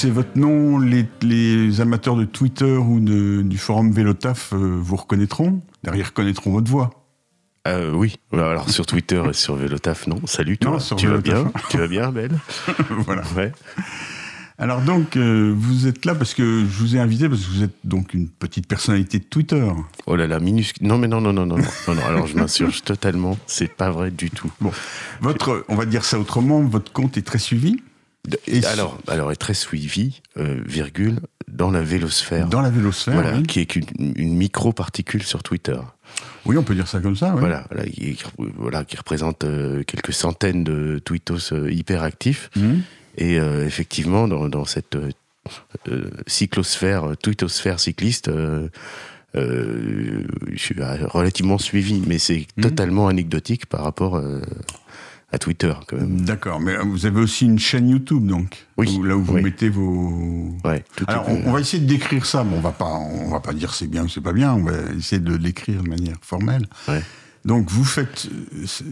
c'est votre nom. Les, amateurs de Twitter ou du forum Vélotaf euh, vous reconnaîtront? Derrière, reconnaîtront votre voix. Euh, oui, alors sur Twitter et sur Vélotaf, non. Salut, toi. tu vas bien Tu vas bien, Belle Voilà. Alors donc, euh, vous êtes là parce que je vous ai invité parce que vous êtes donc une petite personnalité de Twitter. Oh là là, minuscule. Non mais non non non non non non. alors je m'insurge totalement. C'est pas vrai du tout. Bon, votre, on va dire ça autrement. Votre compte est très suivi. Et alors, alors est très suivi, euh, virgule, dans la vélosphère. Dans la vélosphère, voilà, qui est une, une micro-particule sur Twitter. Oui, on peut dire ça comme ça. Oui. Voilà, voilà, qui, représente euh, quelques centaines de tweetos hyper actifs. Mmh. Et euh, effectivement, dans, cette euh, euh, cyclosphère, twittosphère cycliste, je suis relativement suivi, mais c'est mhm. totalement anecdotique par rapport à Twitter quand même. D'accord, mais vous avez aussi une chaîne YouTube donc, oui, là où vous mettez vos. Ouais, Alors on, va essayer de décrire ça, mais on va pas, on va pas dire c'est bien ou c'est pas bien, on va essayer de l'écrire de manière formelle. Ouais. Donc vous faites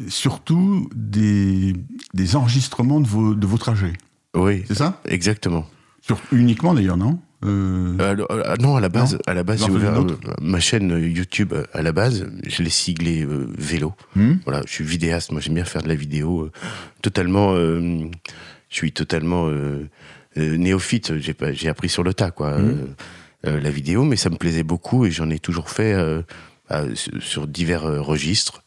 surtout des, des enregistrements de vos, de vos trajets. Oui. C'est ça? Exactement. Sur, uniquement d'ailleurs, non? Euh, euh, euh... non, à la base, à la base, j'ai ouvert ma chaîne YouTube. À la base, je l'ai siglé vélo. Hmm. Voilà, je suis vidéaste. Moi, j'aime bien faire de la vidéo. totalement, je suis totalement néophyte. J'ai pas, j'ai appris sur le tas, quoi. Hmm. la vidéo, mais ça me plaisait beaucoup et j'en ai toujours fait sur divers registres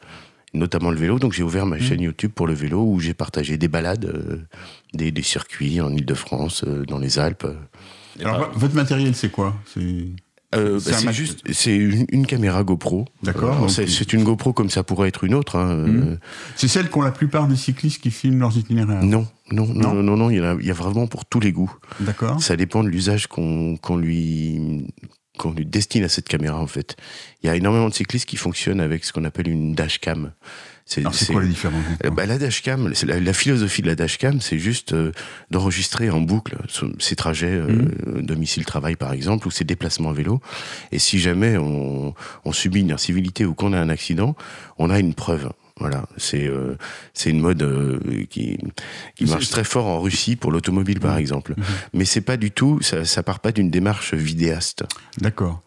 notamment le vélo. Donc j'ai ouvert ma mmh. chaîne YouTube pour le vélo où j'ai partagé des balades, euh, des, circuits en Ile-de-France, dans les Alpes. Alors votre matériel c'est quoi? Euh, c'est bah, juste, c'est une, caméra GoPro. D'accord. c'est une GoPro comme ça pourrait être une autre. Hein, mmh. C'est celle qu'ont la plupart des cyclistes qui filment leurs itinéraires. Non, non, non, non, non, il, y a, il y a vraiment pour tous les goûts. D'accord. Ça dépend de l'usage qu'on lui qu'on lui destine à cette caméra en fait. Il y a énormément de cyclistes qui fonctionnent avec ce qu'on appelle une dashcam. C'est quoi la différence bah, La dashcam, la, la philosophie de la dashcam, c'est juste euh, d'enregistrer en boucle ses trajets euh, mmh. domicile-travail par exemple ou ses déplacements à vélo. Et si jamais on, on subit une incivilité ou qu'on a un accident, on a une preuve. Voilà, c'est euh, c'est une mode euh, qui qui marche très fort en Russie pour l'automobile par mmh. exemple. Mmh. Mais c'est pas du tout, ça, ça part pas d'une démarche vidéaste. D'accord.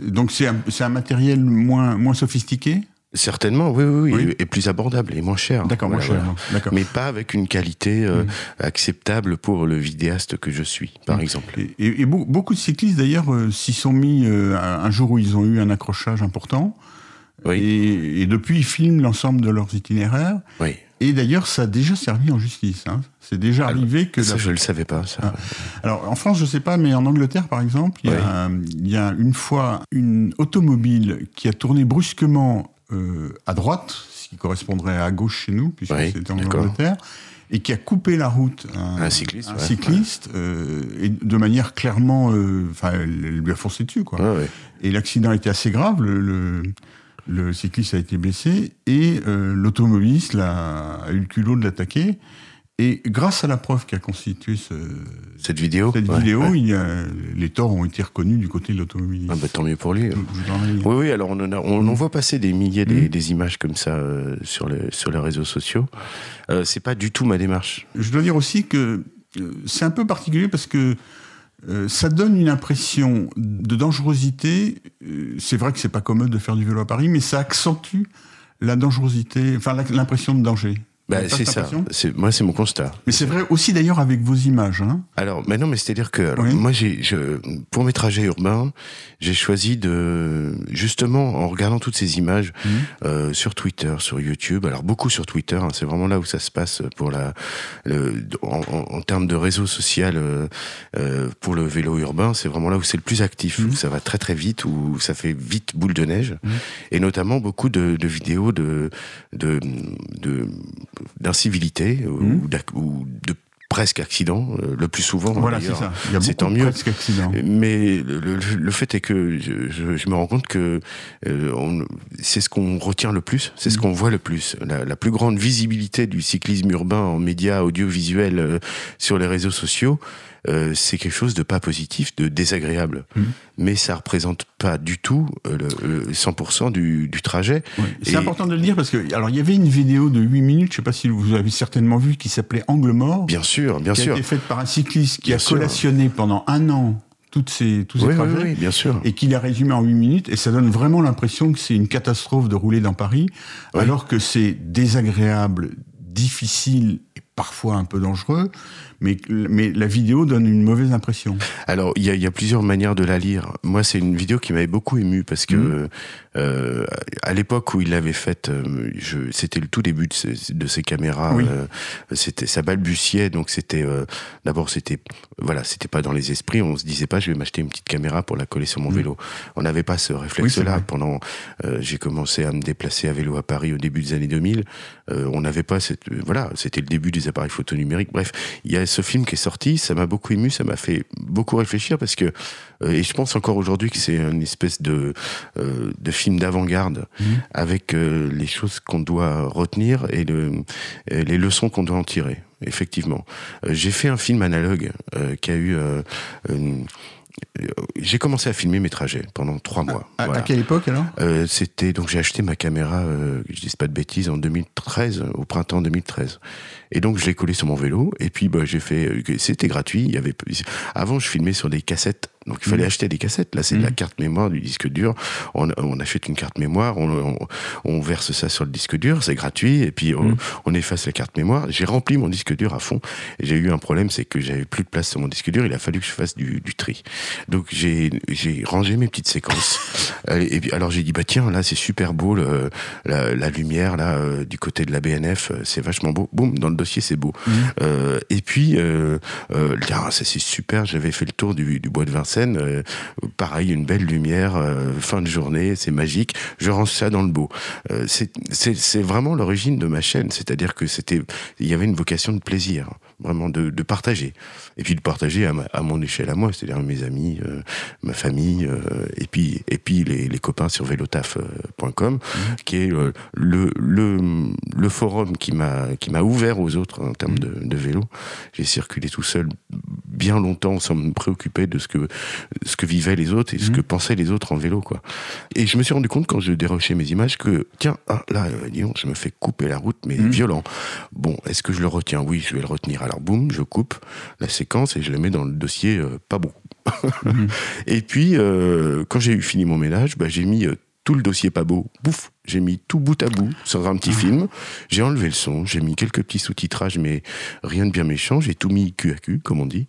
Donc c'est un, un matériel moins moins sophistiqué? Certainement, oui, oui, oui, et plus abordable et moins cher. D'accord, moins cher. D'accord. Mais pas avec une qualité euh, mmh. acceptable pour le vidéaste que je suis, par exemple. Et, et, beaucoup de cyclistes d'ailleurs s'y sont mis un jour où ils ont eu un accrochage important. Et, depuis, ils filment l'ensemble de leurs itinéraires. Oui. Et d'ailleurs, ça a déjà servi en justice. Hein. C'est déjà arrivé que... Ça, je ne le savais pas, ça. Ah. Alors, en France, je ne sais pas, mais en Angleterre, par exemple, il y, a, une fois une automobile qui a tourné brusquement euh, à droite, ce qui correspondrait à gauche chez nous, puisque c'était en Angleterre, et qui a coupé la route à un, cycliste, un cycliste euh, et de manière clairement... Euh, enfin, elle lui a foncé dessus, quoi. Et l'accident était assez grave. le le cycliste a été blessé et euh, l'automobiliste a, eu le culot de l'attaquer. Et grâce à la preuve qu'a constitué ce, cette vidéo, cette vidéo Il les torts ont été reconnus du côté de l'automobiliste. Ah bah, tant mieux pour lui. Oui, oui, alors on, en, on, voit passer des milliers des, mmh. images comme ça euh, sur, les, sur les réseaux sociaux. Euh, c'est pas du tout ma démarche. Je dois dire aussi que euh, c'est un peu particulier parce que euh, ça donne une impression de dangerosité. C'est vrai que c'est pas commode de faire du vélo à Paris, mais ça accentue la dangerosité, enfin l'impression de danger. Bah, c'est ça. moi, c'est mon constat. Mais c'est vrai aussi d'ailleurs avec vos images. Hein. Alors, mais non, mais c'est-à-dire que moi, j'ai, je, pour mes trajets urbains, j'ai choisi de justement en regardant toutes ces images mmh. euh, sur Twitter, sur YouTube. Alors beaucoup sur Twitter. Hein, c'est vraiment là où ça se passe pour la, le, en, en, termes de réseau social euh, euh, pour le vélo urbain. C'est vraiment là où c'est le plus actif. Mmh. Où ça va très très vite, où ça fait vite boule de neige, mmh. et notamment beaucoup de, de vidéos de, de, de d'incivilité ou, mmh. ou de presque accident, euh, le plus souvent. Voilà, c'est ça. C'est tant mieux. Mais le, fait est que je, me rends compte que euh, c'est ce qu'on retient le plus, c'est ce mmh. qu'on voit le plus. La, plus grande visibilité du cyclisme urbain en médias audiovisuels euh, sur les réseaux sociaux, euh, c'est quelque chose de pas positif, de désagréable. Mmh. Mais ça représente pas du tout euh, le, 100% du, du, trajet. C'est important de le dire parce que, alors, il y avait une vidéo de 8 minutes, je sais pas si vous avez certainement vu, qui s'appelait Angle mort. Bien sûr, bien sûr. Qui a été faite par un cycliste qui a collationné pendant un an toutes ces, tous ces oui, trajets. Oui, oui, bien sûr. Et qu'il a résumé en 8 minutes. Et ça donne vraiment l'impression que c'est une catastrophe de rouler dans Paris, alors que c'est désagréable, difficile parfois un peu dangereux, mais, mais la vidéo donne une mauvaise impression. Alors, il y, y a, plusieurs manières de la lire. Moi, c'est une vidéo qui m'avait beaucoup ému parce que mmh. euh, à l'époque où il l'avait faite, euh, c'était le tout début de ses, de ses caméras. Euh, c'était ça balbutiait, donc c'était euh, d'abord c'était voilà, c'était pas dans les esprits. On se disait pas, je vais m'acheter une petite caméra pour la coller sur mon mmh. vélo. On n'avait pas ce réflexe-là. Pendant, euh, j'ai commencé à me déplacer à vélo à Paris au début des années 2000. on n'avait pas cette voilà, c'était le début des appareils photo numériques. Bref, il y a ce film qui est sorti, ça m'a beaucoup ému, ça m'a fait beaucoup réfléchir parce que, euh, et je pense encore aujourd'hui que c'est une espèce de, euh, de film d'avant-garde mmh. avec euh, les choses qu'on doit retenir et, le, et les leçons qu'on doit en tirer. Effectivement, j'ai fait un film analogue qui a eu j'ai commencé à filmer mes trajets pendant trois mois. À, voilà. à quelle époque alors? Euh, C'était donc j'ai acheté ma caméra, euh, je dis pas de bêtises, en 2013, au printemps 2013. Et donc je l'ai collé sur mon vélo. Et puis bah, j'ai fait, euh, c'était gratuit. Il y avait avant je filmais sur des cassettes donc il fallait mmh. acheter des cassettes. Là, c'est de la mmh. carte mémoire du disque dur. On, on achète une carte mémoire, on, on, on, verse ça sur le disque dur, c'est gratuit, et puis on, mmh. on, efface la carte mémoire. J'ai rempli mon disque dur à fond, et j'ai eu un problème, c'est que j'avais plus de place sur mon disque dur. Il a fallu que je fasse du, du tri. Donc j'ai rangé mes petites séquences. et puis alors j'ai dit bah tiens là c'est super beau le, la, la, lumière là euh, du côté de la BNF, euh, c'est vachement beau. Boum dans le dossier c'est beau. Euh, et puis euh, euh, ça c'est super. J'avais fait le tour du, du bois de Vincennes euh, pareil, une belle lumière, euh, fin de journée, c'est magique. Je range ça dans le beau. Euh, c'est vraiment l'origine de ma chaîne, c'est-à-dire que c'était, il y avait une vocation de plaisir vraiment de, de, partager. Et puis de partager à, à mon échelle à moi, c'est-à-dire mes amis, euh, ma famille, euh, et puis, et puis les, les copains sur velotaf.com, mmh. qui est euh, le, le, le forum qui m'a ouvert aux autres en termes mmh. de, de, vélo. J'ai circulé tout seul bien longtemps sans me préoccuper de ce que, ce que vivaient les autres et ce mmh. que pensaient les autres en vélo. quoi. Et je me suis rendu compte quand je dérochais mes images que, tiens, ah, là, disons, je me fais couper la route, mais violent. Bon, est-ce que je le retiens? Oui, je vais le retenir. Alors boum, je coupe la séquence et je la mets dans le dossier euh, pas bon. Mhm. Et puis, euh, quand j'ai eu fini mon ménage, bah, j'ai mis euh, tout le dossier pas beau, bouf, j'ai mis tout bout à bout sur un petit ah. film. J'ai enlevé le son, j'ai mis quelques petits sous-titrages, mais rien de bien méchant. J'ai tout mis cul à cul, comme on dit.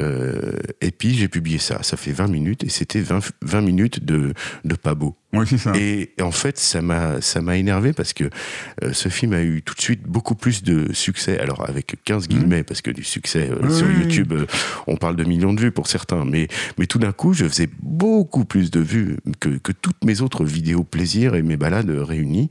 Euh, et puis j'ai publié ça. Ça fait 20 minutes et c'était 20, 20 minutes de, de pas beau. Oui, c'est ça. Et, en fait, ça m'a, ça m'a énervé parce que euh, ce film a eu tout de suite beaucoup plus de succès. Alors, avec 15 mmh. guillemets, parce que du succès euh, sur YouTube, euh, on parle de millions de vues pour certains. Mais, mais tout d'un coup, je faisais beaucoup plus de vues que, que toutes mes autres vidéos plaisir et mes balades réunis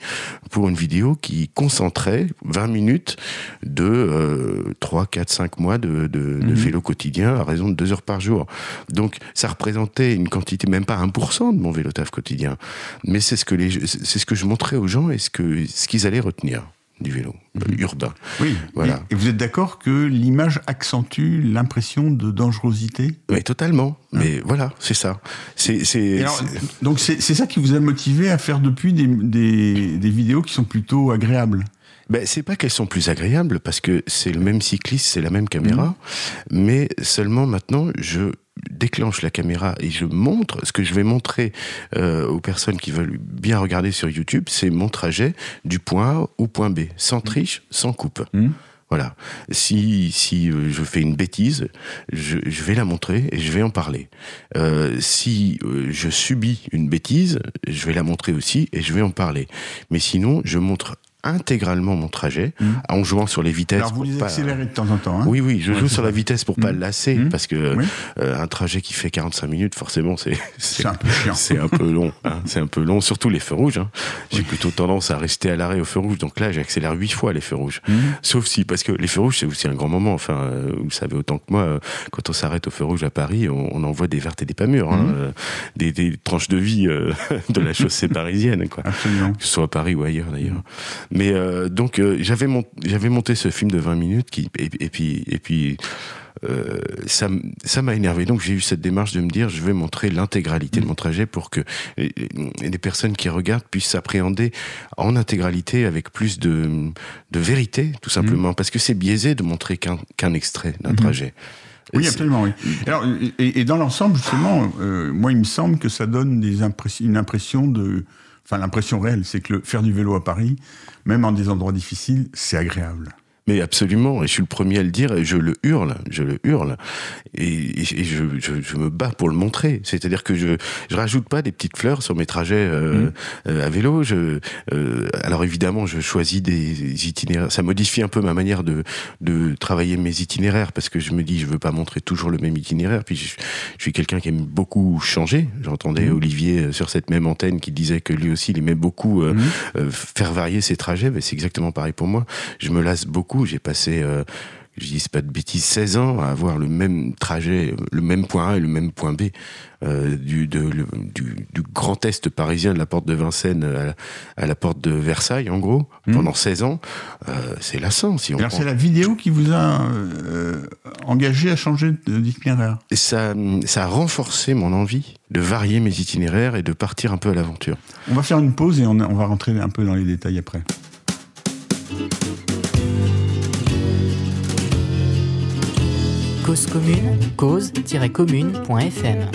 pour une vidéo qui concentrait 20 minutes de euh, 3, 4, 5 mois de, de, mmh. de, vélo quotidien à raison de 2 heures par jour. Donc ça représentait une quantité, même pas 1% de mon vélo taf quotidien. Mais c'est ce que les, ce que je montrais aux gens et ce qu'ils allaient retenir du vélo mmh. urbain. Oui, voilà. Et, vous êtes d'accord que l'image accentue l'impression de dangerosité? Oui, totalement. Hein Mais voilà, c'est ça. C'est, c'est, donc c'est, ça qui vous a motivé à faire depuis des, des, des vidéos qui sont plutôt agréables? Ben, c'est pas qu'elles sont plus agréables parce que c'est le même cycliste, c'est la même caméra, mmh. mais seulement maintenant je déclenche la caméra et je montre ce que je vais montrer euh, aux personnes qui veulent bien regarder sur YouTube, c'est mon trajet du point A au point B, sans triche, sans coupe. Mmh. Voilà. Si, si euh, je fais une bêtise, je, je, vais la montrer et je vais en parler. Euh, si je subis une bêtise, je vais la montrer aussi et je vais en parler. Mais sinon, je montre intégralement mon trajet mmh. en jouant sur les vitesses. Alors vous les accélérez de temps en temps. Hein oui, oui, je joue sur la vitesse pour mmh. pas le lasser mmh. parce que oui. euh, un trajet qui fait 45 minutes, forcément, c'est c'est un peu chiant. C'est un peu long. Hein, c'est un peu long, surtout les feux rouges. Hein. J'ai oui. plutôt tendance à rester à l'arrêt aux feux rouges, donc là, j'accélère huit fois les feux rouges. Sauf si, parce que les feux rouges, c'est aussi un grand moment. Enfin, euh, vous savez autant que moi, euh, quand on s'arrête aux feux rouges à Paris, on, on envoie des vertes et des pas mûres, hein, euh, des, des, tranches de vie euh, de la chaussée parisienne, quoi. Absolument. Que ce soit à Paris ou ailleurs d'ailleurs. Mais donc donc euh, j'avais mon, j'avais monté ce film de 20 minutes qui et, et puis et puis euh, ça, ça m'a énervé. Donc j'ai eu cette démarche de me dire, je vais montrer l'intégralité de mon trajet pour que les personnes qui regardent puissent s'appréhender en intégralité avec plus de, de vérité, tout simplement, parce que c'est biaisé de montrer qu'un extrait d'un trajet. Oui, absolument, oui. Alors, et, dans l'ensemble, justement, euh, moi, il me semble que ça donne des une impression de... Enfin, l'impression réelle, c'est que le, faire du vélo à Paris, même en des endroits difficiles, c'est agréable. Mais absolument, et je suis le premier à le dire, et je le hurle, je le hurle, et, je, je, me bats pour le montrer. C'est-à-dire que je je rajoute pas des petites fleurs sur mes trajets euh, mmh. euh, à vélo. Je, euh, alors évidemment, je choisis des itinéraires. Ça modifie un peu ma manière de de travailler mes itinéraires parce que je me dis, je veux pas montrer toujours le même itinéraire. Puis je, suis quelqu'un qui aime beaucoup changer. J'entendais mmh. Olivier sur cette même antenne qui disait que lui aussi, il aimait beaucoup mmh. faire varier ses trajets. C'est exactement pareil pour moi. Je me lasse beaucoup j'ai passé, euh, je dis pas de bêtises, 16 ans à avoir le même trajet, le même point A et le même point B euh, du, du, grand est parisien de la porte de Vincennes à, la porte de Versailles, en gros, hmm. pendant 16 ans. Euh, c'est lassant. Si on Alors c'est la vidéo qui vous a engagé à changer d'itinéraire ça, ça a renforcé mon envie de varier mes itinéraires et de partir un peu à l'aventure. On va faire une pause et on, on va rentrer un peu dans les détails après. Cause commune, cause-commune.fm.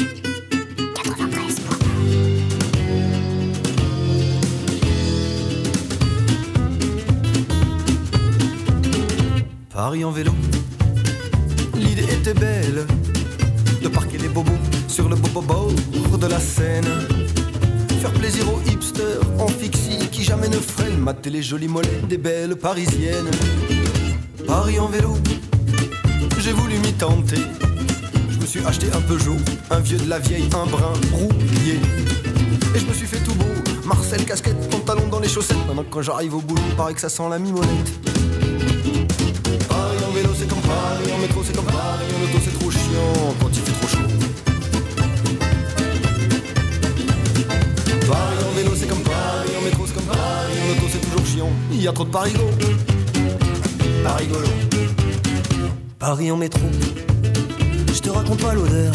Paris en vélo, l'idée était belle de parquer les bobos sur le bobobo de la Seine. Faire plaisir aux hipsters en fixie qui jamais ne freinent, mater les jolis mollets des belles parisiennes. Paris en vélo, j'ai voulu m'y tenter. Je me suis acheté un Peugeot, un vieux de la vieille, un brun rouillé. Et je me suis fait tout beau, Marcel casquette, pantalon dans les chaussettes. Maintenant quand j'arrive au boulot, paraît que ça sent la mimolette. Paris en vélo c'est comme Paris, en métro c'est comme Paris, en auto c'est trop chiant quand il fait trop chaud. Paris en vélo c'est comme Paris, en métro c'est comme Paris, en auto c'est toujours chiant. Il y a trop de parigots. Parigolo. Paris en métro. Je te raconte pas l'odeur.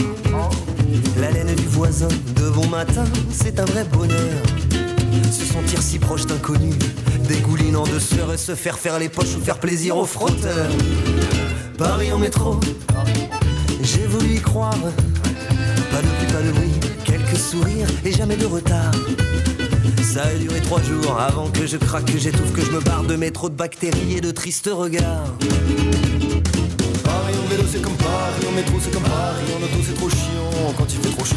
La laine du voisin de bon matin, c'est un vrai bonheur. Se sentir si proche d'inconnus, dégoulinant de sueur et se faire faire les poches ou faire plaisir aux frotteurs. Paris en métro, j'ai voulu y croire. Pas de pluie, pas de bruit, quelques sourires et jamais de retard. Ça a duré trois jours avant que je craque, que j'étouffe, que je me barre de métro de bactéries et de tristes regards vélo c'est comme Paris, en métro c'est comme Paris, en auto c'est trop chiant quand il fait trop chaud.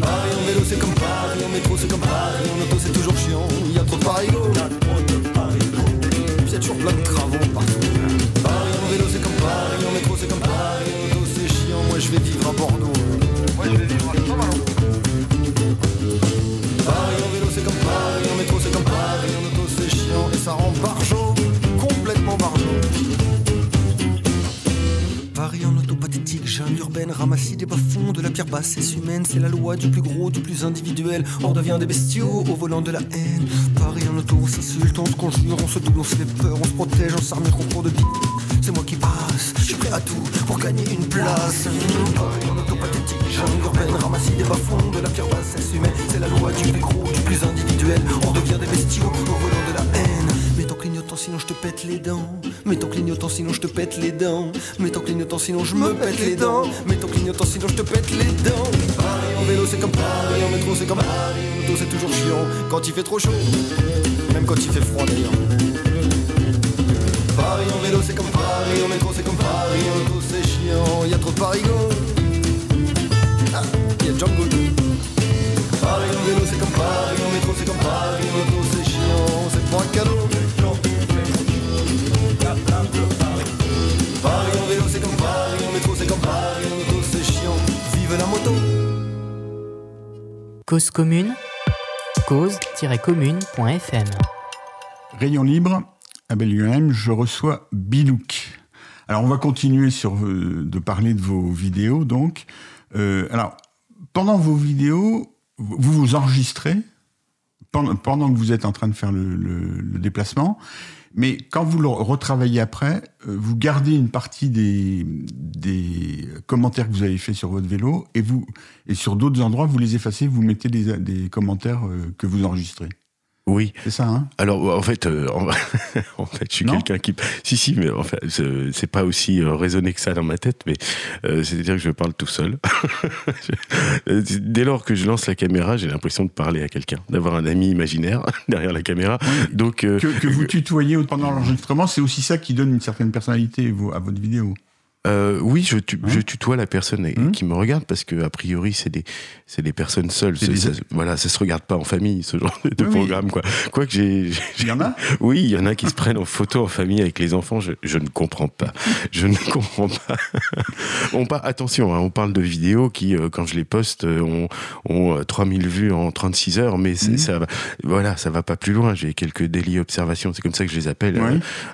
Paris en vélo c'est comme Paris, en métro c'est comme Paris, en auto c'est toujours chiant, il y a trop de parigo. Puis y a toujours plein de travaux partout. Paris en vélo c'est comme Paris, en métro c'est comme Paris, en auto c'est chiant, moi je vais vivre à Bordeaux. Moi je vais vivre à Saint-Malo. Paris en vélo c'est comme Paris, en métro c'est comme Paris, en auto c'est chiant et ça rend par jour. Jungle urbaine, ramassis des bas-fonds de la pierre basse humaine, c'est la loi du plus gros, du plus individuel. On devient des bestiaux au volant de la haine. Paris en auto, on s'insulte, on se conjure, on se double, on se fait peur, on se protège, on s'arme concours de vie. C'est moi qui passe, je suis prêt à tout pour gagner une place. Paris en auto pathétique, jungle urbaine, ramassis des bas-fonds de la pierre basse humaine, c'est la loi du plus gros, du plus individuel. On devient des bestiaux au volant de la haine. Mets ton clignotant sinon je te pète les dents. Mets ton clignotant sinon je te pète les dents. Mets ton clignotant sinon je me pète les dents. Mets ton clignotant sinon je te pète les dents. Paris en vélo c'est comme Paris, en métro c'est comme Paris, en auto c'est toujours chiant quand il fait trop chaud. Même quand il fait froid d'ailleurs. Paris en vélo c'est comme Paris, en métro c'est comme Paris, en auto c'est chiant, y a trop de parigots. Ah, y a Django. Paris en vélo c'est comme Paris, en métro c'est comme Paris, en auto c'est chiant, c'est pas un cadeau. Cause commune, cause-commune.fm Rayon libre, à Belgium, je reçois Bilouk. Alors on va continuer euh, de parler de vos vidéos donc. Euh, alors, pendant vos vidéos, vous vous enregistrez pendant, que vous êtes en train de faire le déplacement Mais quand vous le retravaillez après, euh, vous gardez une partie des, commentaires que vous avez fait sur votre vélo et vous et sur d'autres endroits vous les effacez, vous mettez des, des commentaires euh, que vous enregistrez. Oui. C'est ça, hein? Alors, en fait, euh, en, fait, je suis quelqu'un qui... Si, si, mais en fait, c'est pas aussi euh, raisonné que ça dans ma tête, mais euh, c'est-à-dire que je parle tout seul. Dès lors que je lance la caméra, j'ai l'impression de parler à quelqu'un, d'avoir un ami imaginaire derrière la caméra. Donc, que, que, vous tutoyez pendant l'enregistrement, c'est aussi ça qui donne une certaine personnalité à votre vidéo euh, oui, je, je, tutoie la personne hum. qui me regarde parce que a priori c'est des c'est des personnes seules. Ça, voilà, ça se regarde pas en famille ce genre de programme quoi. Quoi que j'ai. Il y en a. Oui, il y en a qui se prennent en photo en famille avec les enfants. Je, je ne comprends pas. Je ne comprends pas. on pas attention, hein, on parle de vidéos qui euh, quand je les poste euh, ont, ont 3000 vues en 36 heures, mais hum. ça va. Voilà, ça va pas plus loin. J'ai quelques délits observations. C'est comme ça que je les appelle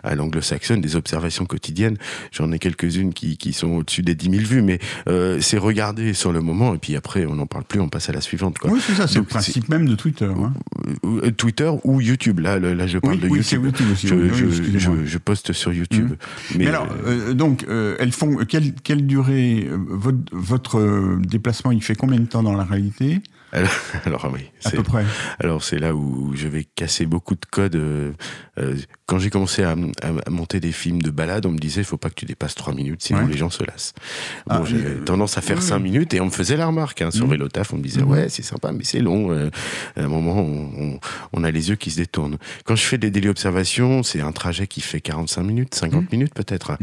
à l'anglo-saxonne, des observations quotidiennes. J'en ai quelques-unes qui, sont au-dessus des 10 000 vues, mais euh, c'est regarder sur le moment, et puis après, on n'en parle plus, on passe à la suivante. Quoi. Oui, c'est ça, c'est le principe même de Twitter. Hein. Euh, Twitter ou YouTube, là, là je parle de YouTube. aussi, je, je, poste sur YouTube. Mmh. Mais, alors, euh, donc, elles font, quelle, quelle durée, votre, votre déplacement, il fait combien de temps dans la réalité? Alors, alors, oui. À peu près. Alors c'est là où je vais casser beaucoup de codes. Euh, euh, quand j'ai commencé à, à, monter des films de balade, on me disait il faut pas que tu dépasses 3 minutes, sinon les gens se lassent. Bon, ah, j'avais euh, tendance à faire 5 minutes et on me faisait la remarque hein, sur mmh. Vélotaf. On me disait mmh. ouais c'est sympa mais c'est long. à un moment on, on, a les yeux qui se détournent. Quand je fais des délits observations, c'est un trajet qui fait 45 minutes, 50 mmh. minutes peut-être.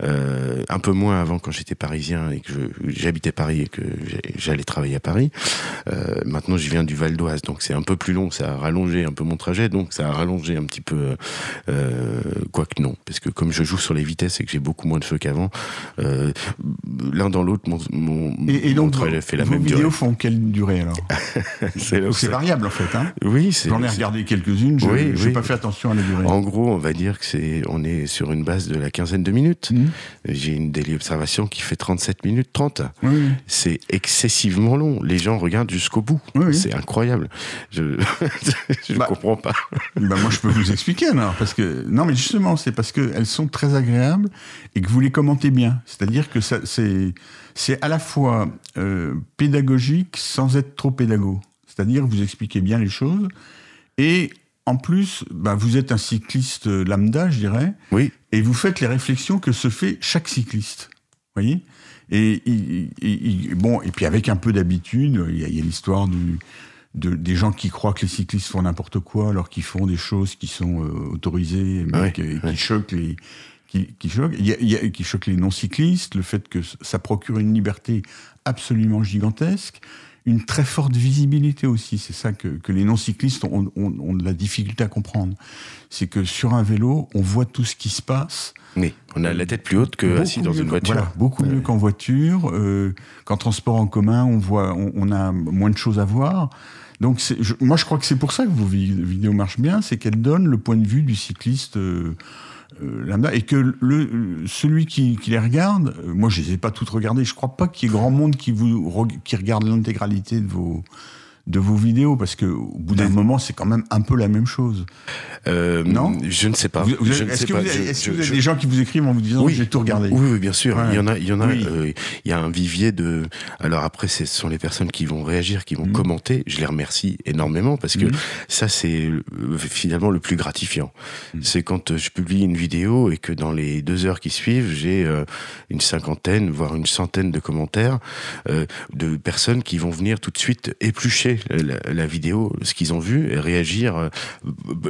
un peu moins avant quand j'étais parisien et que j'habitais Paris et que j'allais travailler à Paris. Euh, maintenant, je viens du Val d'Oise, donc c'est un peu plus long. Ça a rallongé un peu mon trajet, donc ça a rallongé un petit peu. Euh, Quoique non, parce que comme je joue sur les vitesses et que j'ai beaucoup moins de feu qu'avant, euh, l'un dans l'autre, mon, mon, et, donc, trajet fait la même durée. Vos vidéos font quelle durée alors C'est variable en fait. Hein oui, J'en ai regardé quelques-unes. Je n'ai oui, pas fait attention à la durée. En gros, on va dire que c'est, on est sur une base de la quinzaine de minutes. Mmh. J'ai une daily observation qui fait 37 minutes 30. C'est excessivement long. Les gens regardent jusqu'au bout. C'est incroyable. Je ne bah, comprends pas. Bah moi, je peux vous expliquer alors, parce que non, mais justement, c'est parce qu'elles sont très agréables et que vous les commentez bien. C'est-à-dire que c'est à la fois euh, pédagogique sans être trop pédago. C'est-à-dire vous expliquez bien les choses et en plus, bah, vous êtes un cycliste lambda, je dirais. Oui. Et vous faites les réflexions que se fait chaque cycliste. Vous voyez? Et, bon, et puis avec un peu d'habitude, il y a, l'histoire du, de, des gens qui croient que les cyclistes font n'importe quoi alors qu'ils font des choses qui sont euh, autorisées mais qui, choquent les qui, qui choquent. Il y a, qui choquent les non-cyclistes, le fait que ça procure une liberté absolument gigantesque, une très forte visibilité aussi. C'est ça que, que les non-cyclistes ont, ont, ont, de la difficulté à comprendre. C'est que sur un vélo, on voit tout ce qui se passe oui, on a la tête plus haute que assis dans une voiture. Voilà, beaucoup mieux qu'en voiture. Euh, qu'en transport en commun, on voit, on, a moins de choses à voir. Donc, moi, je crois que c'est pour ça que vos vidéos marchent bien, c'est qu'elles donnent le point de vue du cycliste euh, euh, et que le, celui qui, les regarde, moi, je les ai pas toutes regardées. Je crois pas qu'il y ait grand monde qui vous qui regarde l'intégralité de vos de vos vidéos Parce que au bout d'un moment, c'est quand même un peu la même chose. Euh, non Je ne sais pas. Est-ce que, vous avez, des gens qui vous écrivent en vous disant oui, j'ai tout regardé oui, oui, bien sûr. Il y en a. Il y en a. Euh, il y a un vivier de. Alors après, ce sont les personnes qui vont réagir, qui vont mmh. commenter. Je les remercie énormément parce que mmh. ça, c'est euh, finalement le plus gratifiant. Mmh. C'est quand je publie une vidéo et que dans les deux heures qui suivent, j'ai une cinquantaine, voire une centaine de commentaires de personnes qui vont venir tout de suite éplucher la, vidéo, ce qu'ils ont vu, et réagir euh,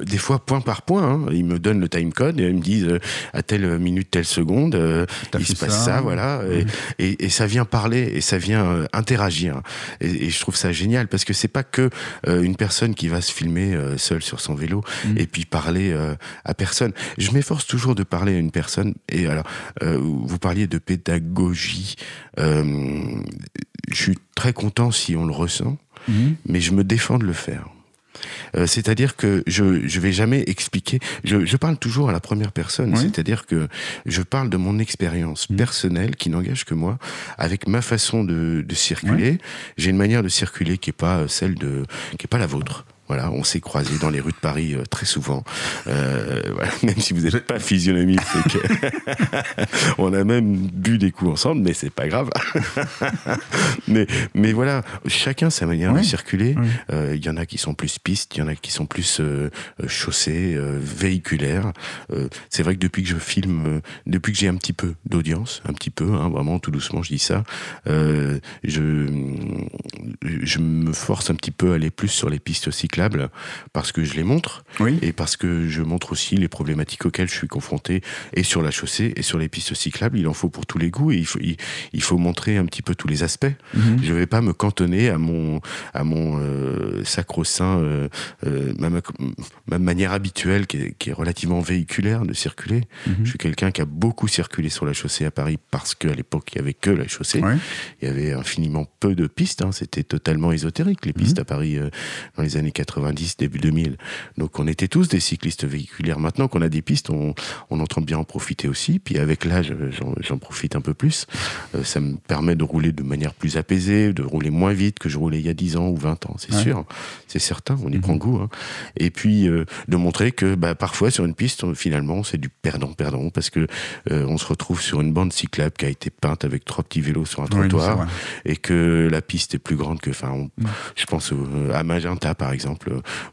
des fois point par point. Hein. Ils me donnent le time code et ils me disent euh, à telle minute, telle seconde, euh, il se passe ça, voilà. Et, ça vient parler et ça vient interagir. Et, je trouve ça génial parce que c'est pas que une personne qui va se filmer seule sur son vélo mm. et puis parler à personne. Je m'efforce toujours de parler à une personne. Et alors, vous parliez de pédagogie. je suis très content si on le ressent. Mhm. mais je me défends de le faire. Euh, c'est-à-dire que je ne vais jamais expliquer. Je, parle toujours à la première personne. C'est-à-dire que je parle de mon expérience mhm. personnelle qui n'engage que moi, avec ma façon de, circuler. J'ai une manière de circuler qui est pas celle de, qui est pas la vôtre. Voilà, on s'est croisés dans les rues de Paris très souvent. même si vous n'êtes pas physionomiste, on a même bu des coups ensemble, mais c'est pas grave. mais, mais voilà, chacun sa manière de circuler. Il y en a qui sont plus pistes, il y en a qui sont plus chaussées, véhiculaires. c'est vrai que depuis que je filme, depuis que j'ai un petit peu d'audience, un petit peu, hein, vraiment tout doucement, je dis ça, je, je me force un petit peu à aller plus sur les pistes cyclables parce que je les montre et parce que je montre aussi les problématiques auxquelles je suis confronté et sur la chaussée et sur les pistes cyclables. Il en faut pour tous les goûts et il faut, il, faut montrer un petit peu tous les aspects. Mhm. Je ne vais pas me cantonner à mon, à mon euh, sacro-saint, euh, euh, ma, manière habituelle qui est, qui est, relativement véhiculaire de circuler. Mhm. Je suis quelqu'un qui a beaucoup circulé sur la chaussée à Paris parce qu'à l'époque, il n'y avait que la chaussée. Il y avait infiniment peu de pistes. Hein. C'était totalement ésotérique, les pistes mhm. à Paris dans les années 90, début 2000. Donc on était tous des cyclistes véhiculaires. Maintenant qu'on a des pistes, on, on entend bien en profiter aussi. Puis avec l'âge, j'en profite un peu plus. Euh, ça me permet de rouler de manière plus apaisée, de rouler moins vite que je roulais il y a 10 ans ou 20 ans, c'est sûr. C'est certain, on y mhm. prend goût. Hein. Et puis euh, de montrer que bah, parfois sur une piste, finalement, c'est du perdant-perdant parce que euh, on se retrouve sur une bande cyclable qui a été peinte avec trois petits vélos sur un trottoir et que la piste est plus grande que, enfin, je pense à Magenta par exemple,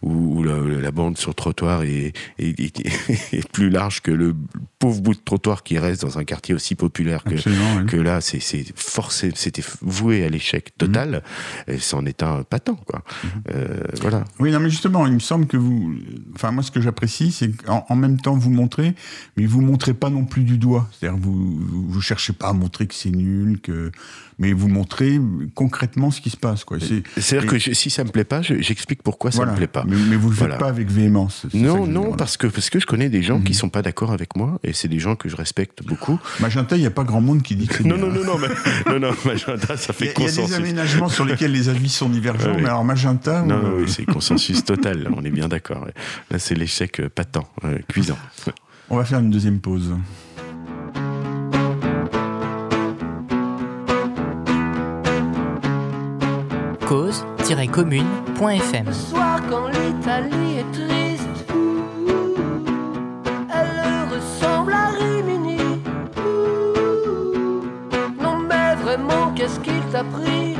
où, la, bande sur trottoir est, est, plus large que le pauvre bout de trottoir qui reste dans un quartier aussi populaire que, que là, c'est forcé, c'était voué à l'échec total. Et c'en est un patent, quoi. Mm-hmm. Euh, voilà. Oui, non, mais justement, il me semble que vous, enfin, moi, ce que j'apprécie, c'est qu'en en même temps, vous montrez, mais vous montrez pas non plus du doigt. C'est-à-dire, vous, vous cherchez pas à montrer que c'est nul, que mais vous montrez concrètement ce qui se passe. C'est-à-dire que si ça me plaît pas, j'explique pourquoi ça me plaît pas. Mais, vous le faites pas avec véhémence. Non, non, parce que parce que je connais des gens qui qui mhm. sont pas d'accord avec moi et c'est des gens que je respecte beaucoup. Magenta, il n'y a pas grand monde qui dit que c'est non, non, non, non, non, non, Magenta, ça fait consensus. Il y a des aménagements sur lesquels les avis sont divergents, mais alors Magenta. Non, non, c'est consensus total. On est bien d'accord. Là, c'est l'échec euh, patent, euh, cuisant. On va faire une deuxième pause. cause-commune.fm. Soir quand l'Italie est triste, elle ressemble à Rimini. Non mais vraiment, qu'est-ce qu'il t'a pris?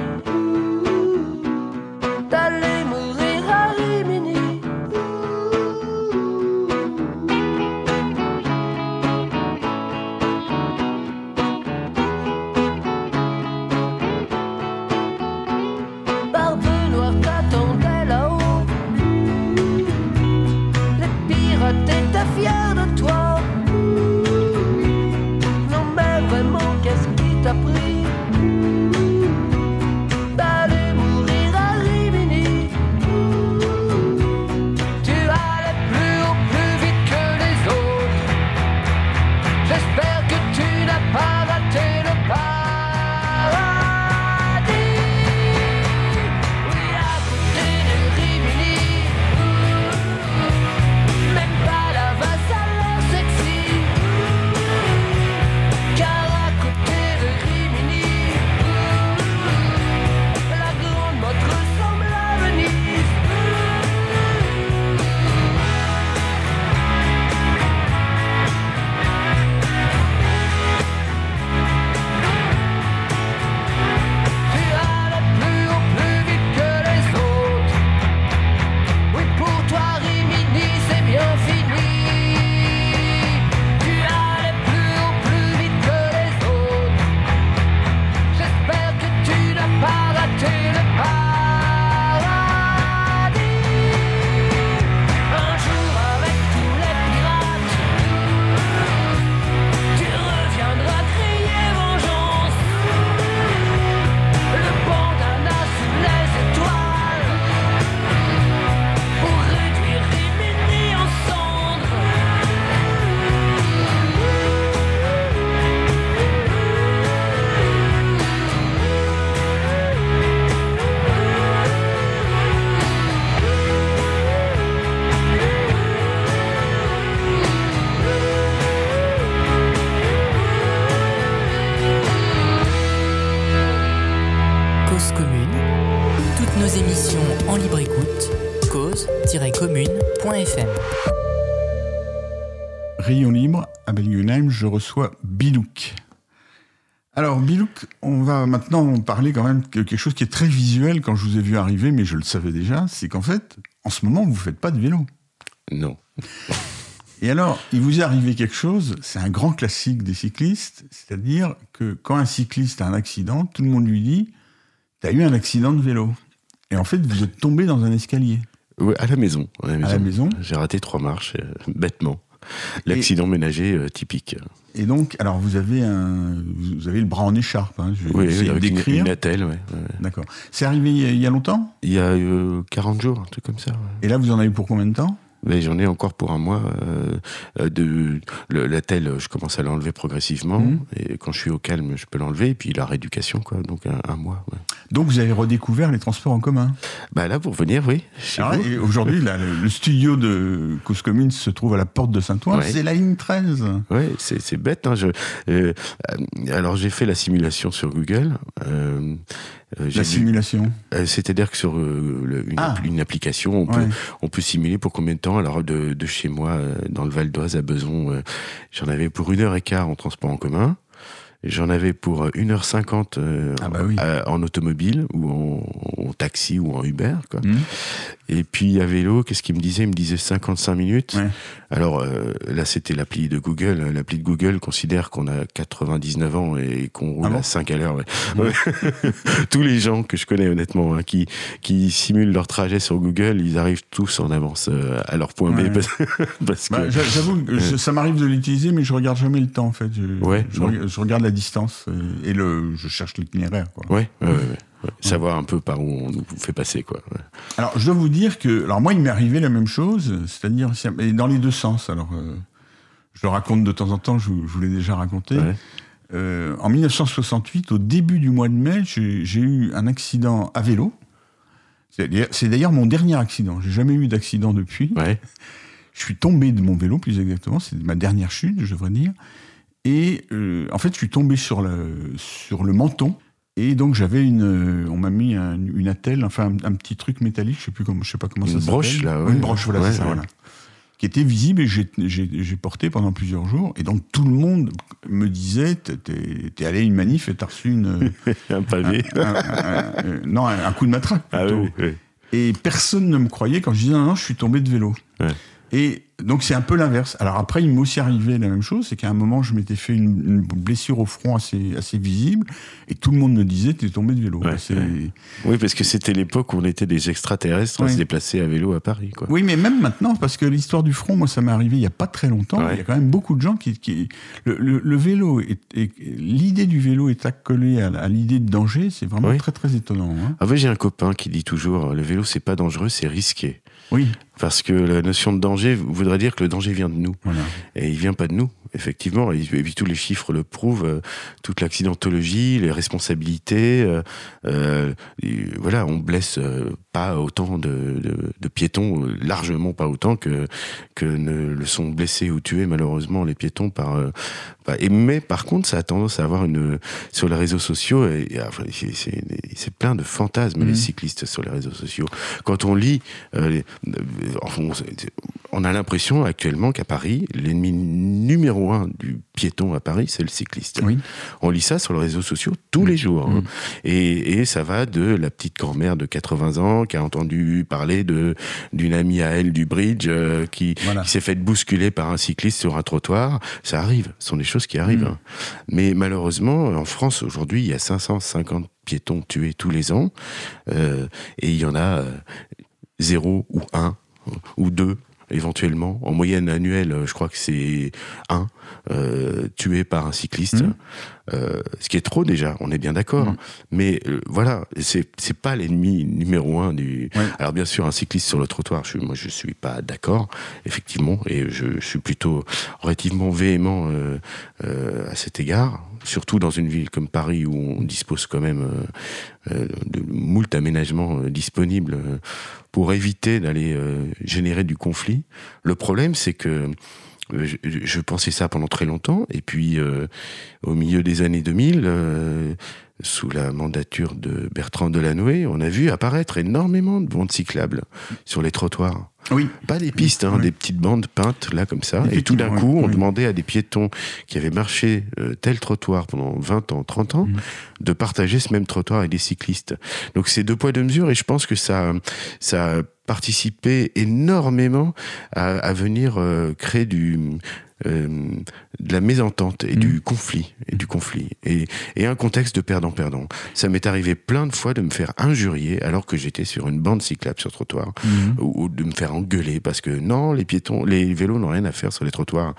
Rayon libre, à Belgenheim, je reçois Bilouk. Alors, Bilouk, on va maintenant parler quand même de quelque chose qui est très visuel quand je vous ai vu arriver, mais je le savais déjà, c'est qu'en fait, en ce moment, vous ne faites pas de vélo. Non. Et alors, il vous est arrivé quelque chose, c'est un grand classique des cyclistes, c'est-à-dire que quand un cycliste a un accident, tout le monde lui dit T'as eu un accident de vélo. Et en fait, vous êtes tombé dans un escalier. Oui, à la maison. À la maison. J'ai raté trois marches, euh, bêtement. L'accident ménager euh, typique. Et donc, alors vous avez un, vous avez le bras en écharpe. Hein, je oui, avec une, une attelle, ouais, D'accord. C'est arrivé il y, a, longtemps? Il y a 40 euh, jours, un truc comme ça. Et là, vous en avez pour combien de temps? J'en ai encore pour un mois. Euh, euh de la telle, je commence à l'enlever progressivement. Mhm. Et quand je suis au calme, je peux l'enlever. Et puis la rééducation, quoi. Donc un, mois. Donc vous avez redécouvert les transports en commun? Bah là, pour venir, oui. Aujourd'hui, le, studio de Cause Commune se trouve à la porte de Saint-Ouen. C'est la ligne 13. Oui, c'est bête. Hein, je, euh, alors j'ai fait la simulation sur Google. Euh, euh, la simulation euh, C'est-à-dire que sur euh, une, ah. une, application, on, peut, on peut simuler pour combien de temps Alors de, de chez moi, dans le Val d'Oise, à Beson, j'en avais pour une heure et quart en transport en commun. J'en avais pour 1h50 ah bah en automobile ou en, taxi ou en Uber. Quoi. Mmh. Et puis à vélo, qu'est-ce qu'il me disait? Il me disait 55 minutes. Alors euh, là, c'était l'appli de Google. L'appli de Google considère qu'on a 99 ans et qu'on roule ah à 5 à l'heure. tous les gens que je connais honnêtement, hein, qui, qui simulent leur trajet sur Google, ils arrivent tous en avance euh, à leur point B. Parce, bah, J'avoue, ça m'arrive de l'utiliser, mais je regarde jamais le temps en fait. Je, je, regarde la distance et, le, je cherche l'itinéraire. Ouais, ouais, ouais. Savoir un peu par où on nous fait passer, quoi. Alors, je dois vous dire que, alors moi, il m'est arrivé la même chose, c'est-à-dire dans les deux sens. Alors, euh, je le raconte de temps en temps, je, vous l'ai déjà raconté. Euh, en 1968, au début du mois de mai, j'ai eu un accident à vélo. C'est d'ailleurs mon dernier accident. J'ai jamais eu d'accident depuis. Je suis tombé de mon vélo, plus exactement. C'est ma dernière chute, je devrais dire. Et euh, en fait, je suis tombé sur le, sur le menton et donc j'avais une, euh, on m'a mis une attelle, enfin un, petit truc métallique, je sais plus comment, je sais pas comment ça s'appelle. Une broche là. Une broche, voilà, ça, voilà. Qui était visible et j'ai porté pendant plusieurs jours. Et donc tout le monde me disait, t'es allé à une manif et t'as reçu une un pavé, euh, non un, coup de matraque ah plutôt. Et personne ne me croyait quand je disais non, non je suis tombé de vélo. Et donc c'est un peu l'inverse. Alors après, il m'est aussi arrivé la même chose, c'est qu'à un moment, je m'étais fait une, blessure au front assez, assez visible, et tout le monde me disait, t'es tombé de vélo. Oui, parce que c'était l'époque où on était des extraterrestres à se déplacer à vélo à Paris. Quoi. Oui, mais même maintenant, parce que l'histoire du front, moi, ça m'est arrivé il n'y a pas très longtemps. Il y a quand même beaucoup de gens qui... qui le, vélo, est, l'idée du vélo est accolée à, l'idée de danger, c'est vraiment très très étonnant. Hein. Ah j'ai un copain qui dit toujours, le vélo, c'est pas dangereux, c'est risqué. Oui. Parce que la notion de danger voudrait dire que le danger vient de nous. Et il vient pas de nous, effectivement. Et, puis tous les chiffres le prouvent. Euh, toute l'accidentologie, les responsabilités. Euh, euh, voilà, on blesse pas autant de, piétons, largement pas autant que, que ne le sont blessés ou tués malheureusement les piétons par. et, mais par contre, ça a tendance à avoir une. Sur les réseaux sociaux, c'est plein de fantasmes, les mmh. cyclistes sur les réseaux sociaux. Quand on lit on a l'impression actuellement qu'à Paris, l'ennemi numéro un du piéton à Paris, c'est le cycliste. On lit ça sur les réseaux sociaux tous les jours. Hein. Mm. Et, ça va de la petite grand-mère de 80 ans qui a entendu parler de d'une amie à elle du bridge euh, qui, s'est fait bousculer par un cycliste sur un trottoir. Ça arrive, ce sont des choses qui arrivent. Mm. Hein. Mais malheureusement, en France, aujourd'hui, il y a 550 piétons tués tous les ans. Euh, et il y en a euh, zéro ou un ou deux éventuellement. En moyenne annuelle, je crois que c'est un euh, tué par un cycliste, mmh. euh, ce qui est trop déjà. On est bien d'accord. Mmh. Mais euh, voilà, c'est pas l'ennemi numéro un du. Alors bien sûr, un cycliste sur le trottoir, je, moi je suis pas d'accord, effectivement, et je, suis plutôt relativement véhément à cet égard. Surtout dans une ville comme Paris où on dispose quand même de moult aménagements disponibles pour éviter d'aller euh, générer du conflit. Le problème, c'est que euh, je, pensais ça pendant très longtemps, et puis euh, au milieu des années 2000, sous la mandature de Bertrand Delanoë, on a vu apparaître énormément de bandes cyclables sur les trottoirs. Oui. Pas des pistes, hein, des petites bandes peintes là comme ça. Et tout d'un coup, on demandait à des piétons qui avaient marché euh, tel trottoir pendant 20 ans, 30 ans, mm. de partager ce même trottoir avec des cyclistes. Donc c'est deux poids deux mesures et je pense que ça, ça a participé énormément à, venir euh, créer du, euh, de la mésentente et du mm. conflit et du conflit et, et un contexte de perdant-perdant. Ça m'est arrivé plein de fois de me faire injurier alors que j'étais sur une bande cyclable sur trottoir mm. ou, de me faire engueuler parce que non, les piétons, les vélos n'ont rien à faire sur les trottoirs.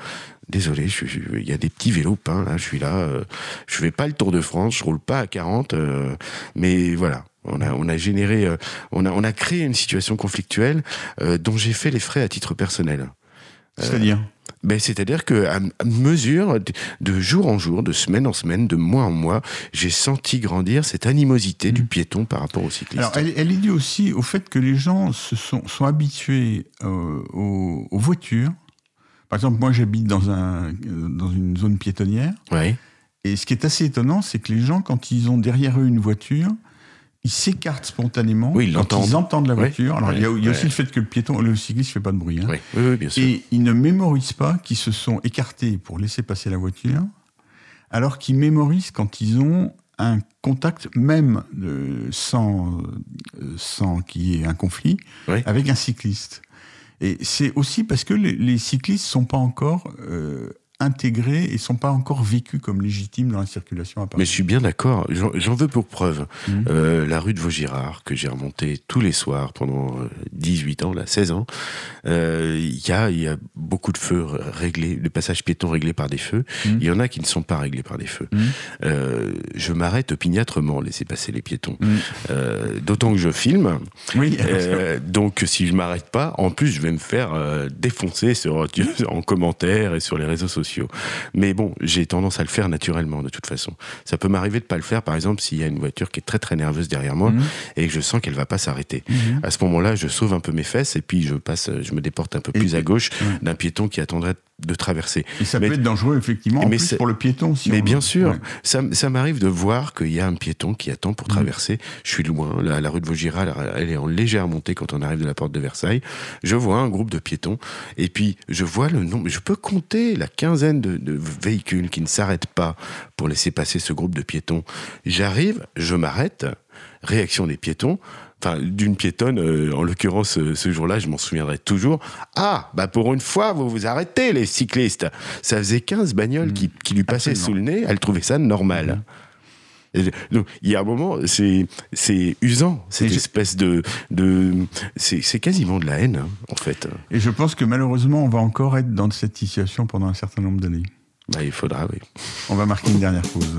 Désolé, il y a des petits vélos peints là, je suis là, euh, je fais pas le Tour de France, je roule pas à 40, euh, mais voilà, on a, on a généré, on a, on a créé une situation conflictuelle dont j'ai fait les frais à titre personnel. C'est-à-dire ben, C'est-à-dire que à mesure, de jour en jour, de semaine en semaine, de mois en mois, j'ai senti grandir cette animosité du mm. piéton par rapport au cycliste. Alors, elle, elle est due aussi au fait que les gens se sont, sont habitués euh, aux, aux, voitures. Par exemple, moi, j'habite dans, un, dans une zone piétonnière. Ouais. Et ce qui est assez étonnant, c'est que les gens, quand ils ont derrière eux une voiture, ils s'écartent spontanément oui, ils quand ils entendent la voiture. Alors, il y a, aussi le fait que le piéton, le cycliste ne fait pas de bruit. Hein. Oui, bien sûr. Et ils ne mémorisent pas qu'ils se sont écartés pour laisser passer la voiture, alors qu'ils mémorisent quand ils ont un contact, même sans, euh, sans qu'il y ait un conflit, avec un cycliste. Et c'est aussi parce que les, les cyclistes sont pas encore euh, intégrés et sont pas encore vécus comme légitimes dans la circulation à Paris. Mais je suis bien d'accord. J'en veux pour preuve mmh. euh, la rue de Vaugirard que j'ai remontée tous les soirs pendant 18 euh, ans, là, 16 ans. Euh, il y, a, y a beaucoup de feux réglés, de passages piétons réglés par des feux. Mmh. Il y en a qui ne sont pas réglés par des feux. Mmh. Euh, je m'arrête opiniâtrement laisser passer les piétons. D'autant que je filme. Oui. Donc si je m'arrête pas, en plus je vais me faire défoncer sur, en commentaire et sur les réseaux sociaux. Mais bon, j'ai tendance à le faire naturellement de toute façon. Ça peut m'arriver de pas le faire, par exemple, s'il y a une voiture qui est très très nerveuse derrière moi mhm. et que je sens qu'elle va pas s'arrêter. Mhm. À ce moment-là, je sauve un peu mes fesses et puis je passe, je me déporte un peu plus à gauche d'un piéton qui attendrait de traverser. Et ça peut être dangereux, effectivement, en plus pour le piéton. aussi. mais bien sûr, ça, ça m'arrive de voir qu'il y a un piéton qui attend pour mm. traverser. Je suis loin, la, la rue de Vaugirard, elle est en légère montée quand on arrive de la porte de Versailles. Je vois un groupe de piétons, et puis je vois le nombre, je peux compter la quinzaine de, de véhicules qui ne s'arrêtent pas pour laisser passer ce groupe de piétons. J'arrive, je m'arrête, réaction des piétons, enfin d'une piétonne, euh, en l'occurrence euh, ce jour-là, je m'en souviendrai toujours. Ah, bah pour une fois, vous vous arrêtez les cyclistes. Ça faisait 15 bagnoles qui, qui, lui passaient sous le nez, elle trouvait ça normal. il y a un moment, c'est c'est usant cette espèce de de c'est quasiment de la haine hein, en fait. Et je pense que malheureusement, on va encore être dans cette situation pendant un certain nombre d'années. Bah, il faudra, oui. On va marquer une dernière pause.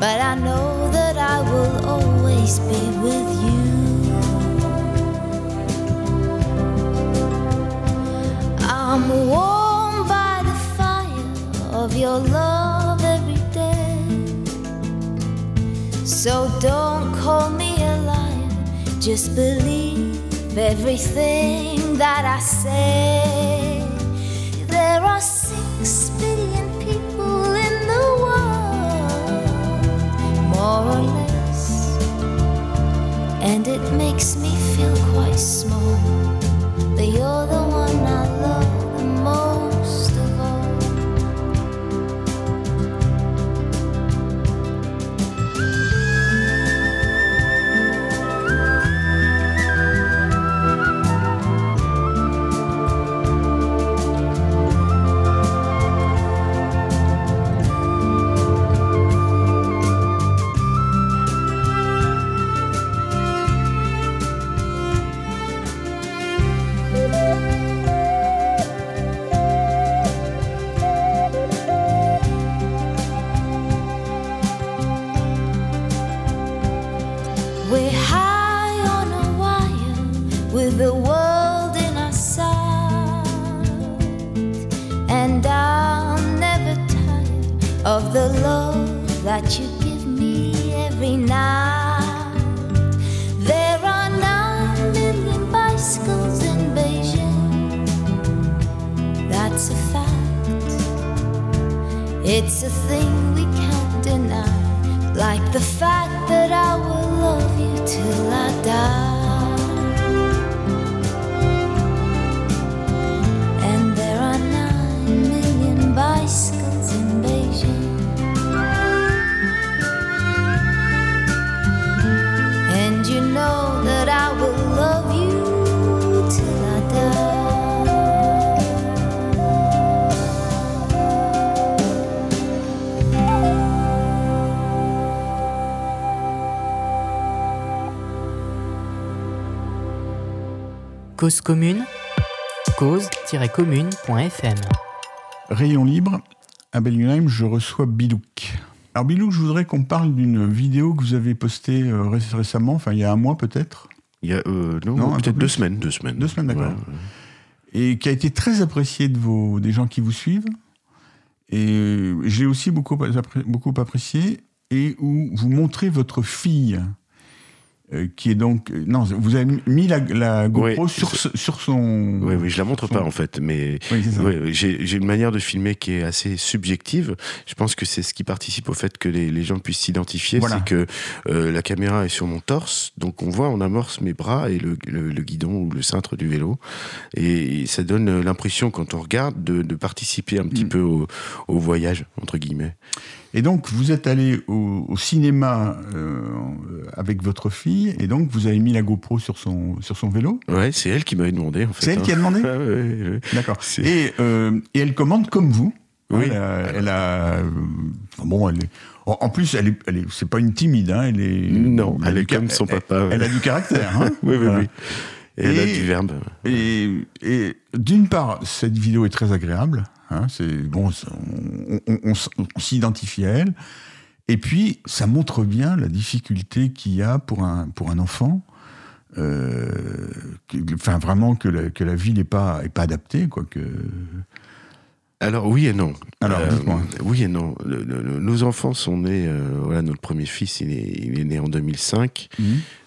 But I know that I will always be with you. I'm warmed by the fire of your love every day. So don't call me a liar, just believe everything that I say. More or less, and it makes me feel quite small. But you're the Cause commune, cause-commune.fm. Rayon libre, à Bellingham, je reçois Bilouk. Alors Bilouk, je voudrais qu'on parle d'une vidéo que vous avez postée euh, ré- récemment, enfin il y a un mois peut-être, Il y a, euh, non, Non, un peu peut-être deux semaines, deux semaines. Deux semaines, d'accord. Ouais. et qui a été très appréciée de vos, des gens qui vous suivent. Et j'ai aussi beaucoup, beaucoup apprécié, et où vous montrez votre fille, euh, qui est donc... euh, Non, vous avez mis la, la GoPro sur, ce- sur son... Oui, oui, je la montre son- pas en fait, mais Oui, ouais, j'ai j'ai une manière de filmer qui est assez subjective. Je pense que c'est ce qui participe au fait que les, les gens puissent s'identifier, Voilà. c'est que euh, la caméra est sur mon torse, donc on voit, on amorce mes bras et le, le- le guidon ou le cintre du vélo, et, ça donne l'impression quand on regarde de, de participer un petit Mm. peu au, au voyage entre guillemets. Et donc, vous êtes allé au, au cinéma euh, avec votre fille, et donc vous avez mis la GoPro sur son, sur son vélo? Ouais, c'est elle qui m'avait demandé en fait. C'est elle hein. qui a demandé? Ouais, ouais, ouais. D'accord. Et, euh, et elle commande comme vous. Oui. Elle a, elle a, euh, bon, elle est, en plus, elle est, elle est, c'est pas une timide, hein, elle est. Non, elle a est comme son elle- papa, ouais. Elle, a du caractère, hein. Oui, oui, Voilà. oui. Et a Et- du verbe. Et, et d'une part, cette vidéo est très agréable. Hein, c'est bon, on, on- on s- on s'identifie à elle. Et puis, ça montre bien la difficulté qu'il y a pour un pour un enfant. euh, que- Enfin, vraiment que la, que la vie n'est pas est pas adaptée, quoi. Que Alors oui et non. Alors, dites-moi. Oui et non. Le- le- le- nos enfants sont nés. euh, voilà, notre premier fils, il est, il est né en 2005.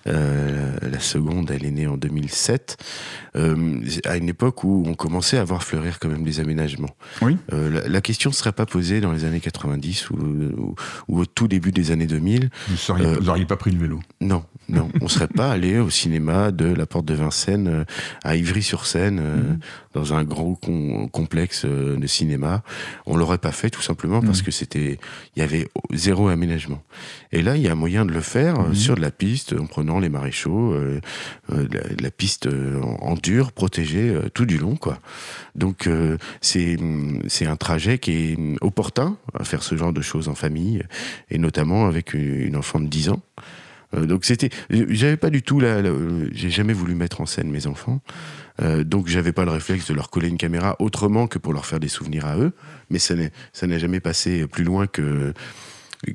Euh, la seconde, elle est née en 2007. Euh, à une époque où on commençait à voir fleurir quand même des aménagements. Oui. Euh, la, la question ne serait pas posée dans les années 90 ou, ou- ou au tout début des années 2000. Vous seriez, Euh, vous auriez pas pris le vélo. Non, non, on serait pas allé au cinéma de la Porte de Vincennes à Ivry-sur-Seine, euh, dans un gros com- complexe de cinéma. On l'aurait pas fait tout simplement parce que c'était, il y avait zéro aménagement. Et là, il y a moyen de le faire euh, sur de la piste, en prenant les maréchaux, euh, euh, la, piste euh, en, dur, protégée tout du long, quoi. Donc c'est c'est un trajet qui est opportun à faire ce genre de choses en famille et notamment avec une, enfant de 10 ans. Donc c'était, j'avais pas du tout la, j'ai jamais voulu mettre en scène mes enfants, donc j'avais pas le réflexe de leur coller une caméra autrement que pour leur faire des souvenirs à eux, mais ça n'est, n'a jamais passé plus loin que,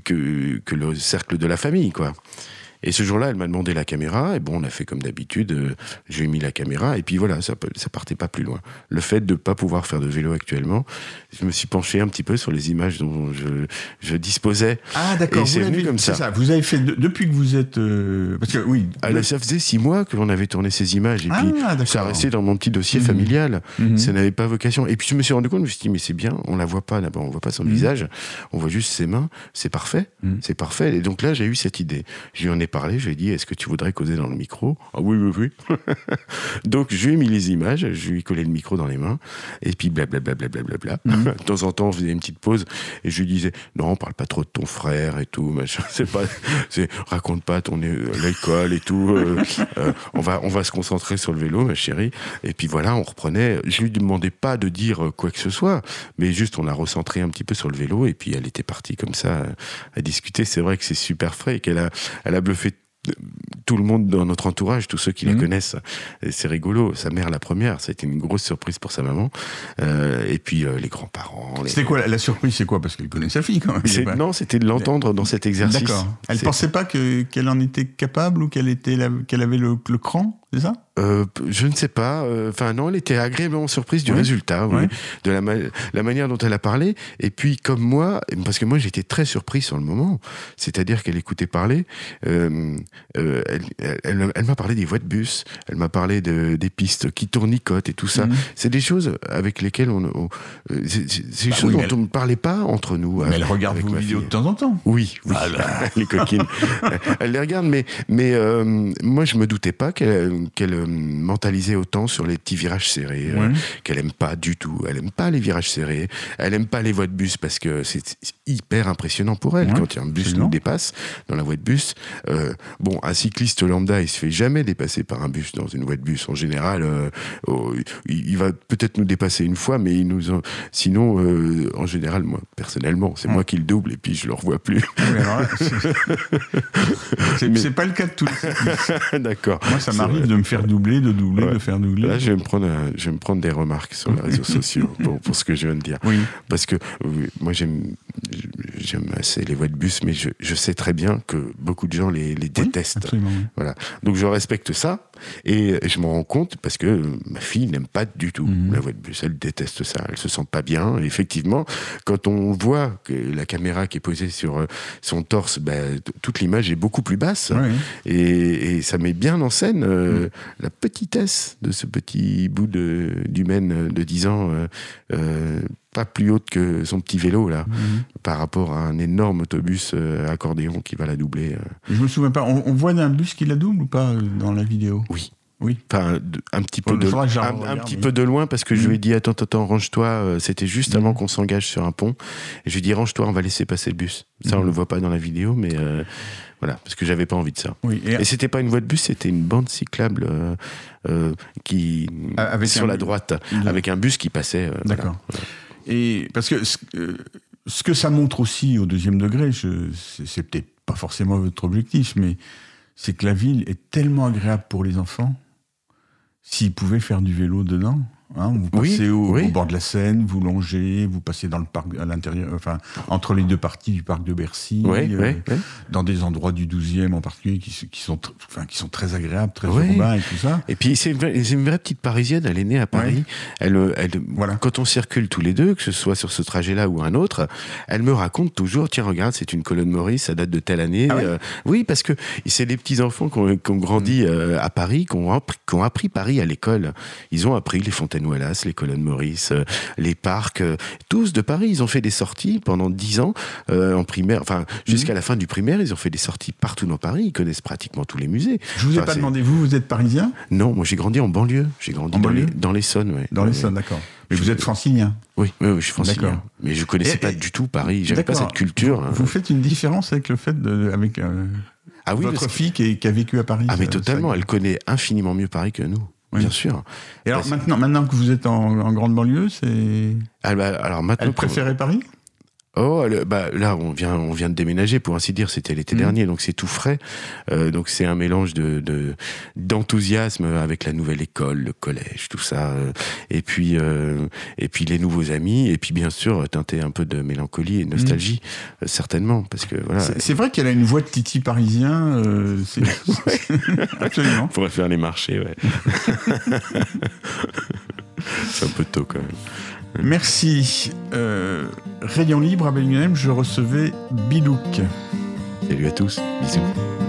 que que le cercle de la famille, quoi. Et ce jour-là, elle m'a demandé la caméra, et bon, on a fait comme d'habitude, euh, je lui ai mis la caméra, et puis voilà, ça, ça partait pas plus loin. Le fait de pas pouvoir faire de vélo actuellement, je me suis penché un petit peu sur les images dont je, je disposais. Ah d'accord. Et c'est venu comme ça. Vous avez fait de- depuis que vous êtes euh, parce que oui. Ah, ça faisait six mois que l'on avait tourné ces images, et Ah, puis ça restait dans mon petit dossier Mhm. familial. Mhm. Ça n'avait pas vocation. Et puis je me suis rendu compte, je me suis dit, mais c'est bien, on la voit pas d'abord, on voit pas son Mhm. visage, on voit juste ses mains, c'est parfait, c'est parfait. Et donc là, j'ai eu cette idée. Je lui en ai parlé, je lui ai dit, est-ce que tu voudrais causer dans le micro Ah oui, oui, oui. donc je lui ai mis les images, je lui ai collé le micro dans les mains, et puis blablabla. Bla, Mhm. De temps en temps, on faisait une petite pause, et je lui disais, non, parle pas trop de ton frère et tout, machin. C'est pas, c'est, raconte pas ton é- l'école et tout. euh, euh, on va, on va se concentrer sur le vélo, ma chérie. Et puis voilà, on reprenait. Je lui demandais pas de dire quoi que ce soit, mais juste on a recentré un petit peu sur le vélo et puis elle était partie comme ça euh, à discuter. C'est vrai que c'est super frais et qu'elle a, elle a bluffé euh, tout le monde dans notre entourage, tous ceux qui la Mhm. connaissent. C'est rigolo. Sa mère, la première, ça a été une grosse surprise pour sa maman. Euh, et puis euh, les grands-parents. les- C'était quoi la, la surprise C'est quoi? Parce qu'elle connaît sa fille quand même. Pas- Non, c'était de l'entendre dans cet exercice. D'accord. Elle pensait pas que qu'elle en était capable ou qu'elle était la- qu'elle avait le, le cran? C'est ça? Euh, je ne sais pas. Euh, enfin, non, elle était agréablement surprise du résultat, oui, de la, la, manière dont elle a parlé. Et puis, comme moi, parce que moi, j'étais très surpris sur le moment, c'est-à-dire qu'elle écoutait parler, euh, euh elle, elle, elle m'a parlé des voies de bus, elle m'a parlé de, des pistes qui tournicotent et tout ça. Mhm. C'est des choses avec lesquelles on. c'est des bah choses dont on ne parlait pas entre nous. Mais elle regarde vos vidéos de temps en temps. Oui, oui les coquines. elle les regarde, mais, mais moi, je me doutais pas qu'elle mentalisée autant sur les petits virages serrés, euh, qu'elle aime pas du tout. Elle aime pas les virages serrés. Elle aime pas les voies de bus parce que c'est hyper impressionnant pour elle quand il y a un bus qui nous dépasse dans la voie de bus. Euh, bon, un cycliste lambda, il se fait jamais dépasser par un bus dans une voie de bus. En général, euh, oh, il, va peut-être nous dépasser une fois, mais il nous, sinon, en général, moi personnellement, c'est moi qui le double et puis je le revois plus. c'est pas le cas de tous. D'accord. Moi, ça m'arrive de me faire doubler, de doubler, de faire doubler. Là, je vais me prendre, je vais me prendre des remarques sur les réseaux sociaux pour, pour, ce que je viens de dire. Oui. Parce que moi, j'aime, j'aime assez les voies de bus, mais je, je, sais très bien que beaucoup de gens les, les détestent. absolument, voilà. Donc, je respecte ça. Et je m'en rends compte parce que ma fille n'aime pas du tout mhm. la voie de bus. Elle déteste ça. Elle se sent pas bien. Et effectivement, quand on voit que la caméra qui est posée sur euh, son torse, ben, toute l'image est beaucoup plus basse. Et, et, ça met bien en scène euh, mhm. la petitesse de ce petit bout d'humaine de 10 ans. Euh, pas plus haute que son petit vélo là, mhm. par rapport à un énorme autobus accordéon qui va la doubler. Je me souviens pas. On, on voit un bus qui la double ou pas dans la vidéo? Oui. Oui. Enfin, un petit peu de, un, petit peu de loin parce que je lui ai dit attends attends range-toi. Euh, c'était juste avant qu'on s'engage sur un pont. Et je lui ai dit range-toi, on va laisser passer le bus. Ça on le voit pas dans la vidéo, mais euh, voilà parce que j'avais pas envie de ça. Oui, et, c'était pas une voie de bus, c'était une bande cyclable euh, qui ah, sur la droite avec un bus qui passait. D'accord. Et parce que ce, que ça montre aussi au deuxième degré, c'est peut-être pas forcément votre objectif, mais c'est que la ville est tellement agréable pour les enfants s'ils pouvaient faire du vélo dedans, Hein, vous passez au, bord de la Seine, vous longez, vous passez dans le parc à l'intérieur, enfin entre les deux parties du parc de Bercy, euh, dans des endroits du 12e en particulier qui, sont, enfin, qui sont très agréables, très urbains et tout ça. Et puis c'est une, vraie petite parisienne, elle est née à Paris. Elle, elle, voilà. Quand on circule tous les deux, que ce soit sur ce trajet-là ou un autre, elle me raconte toujours tiens regarde c'est une colonne Maurice, ça date de telle année. Ah euh, oui parce que c'est des petits enfants qui ont, grandi euh, à Paris, qui ont, appris, qui ont appris Paris à l'école. Ils ont appris les fontaines les colonnes Maurice, euh, les parcs, euh, tous de Paris. Ils ont fait des sorties pendant dix ans euh, en primaire, enfin jusqu'à mhm. la fin du primaire, ils ont fait des sorties partout dans Paris. Ils connaissent pratiquement tous les musées. Je vous ai pas demandé, vous, vous êtes parisien? Non, moi j'ai grandi en banlieue. J'ai grandi dans, les, dans l'Essonne, ouais. Dans l'Essonne, d'accord. Mais vous êtes francilien? Oui, oui, je suis francilien. Mais je connaissais pas du tout Paris. J'avais pas cette culture. Vous, hein. faites une différence avec le fait de, avec ah oui, votre fille qui, a vécu à Paris. Ah mais totalement. Elle connaît infiniment mieux Paris que nous. Bien sûr. Et alors maintenant, maintenant que vous êtes en, grande banlieue, c'est. Ah, bah, alors maintenant. Elle préférait Paris? Oh, bah, là, on vient, on vient de déménager, pour ainsi dire. C'était l'été mmh. dernier, donc c'est tout frais. Euh, donc c'est un mélange de d'enthousiasme avec la nouvelle école, le collège, tout ça. Euh, et puis euh, et puis les nouveaux amis, et puis bien sûr teinter un peu de mélancolie et de nostalgie, mmh. certainement, parce que voilà. C'est vrai qu'elle a une voix de Titi parisien. Absolument. On pourrait faire les marchés, ouais. c'est un peu tôt quand même. Merci. Euh, Rayon libre à Bellingham, je recevais Bilouk. Salut à tous, bisous.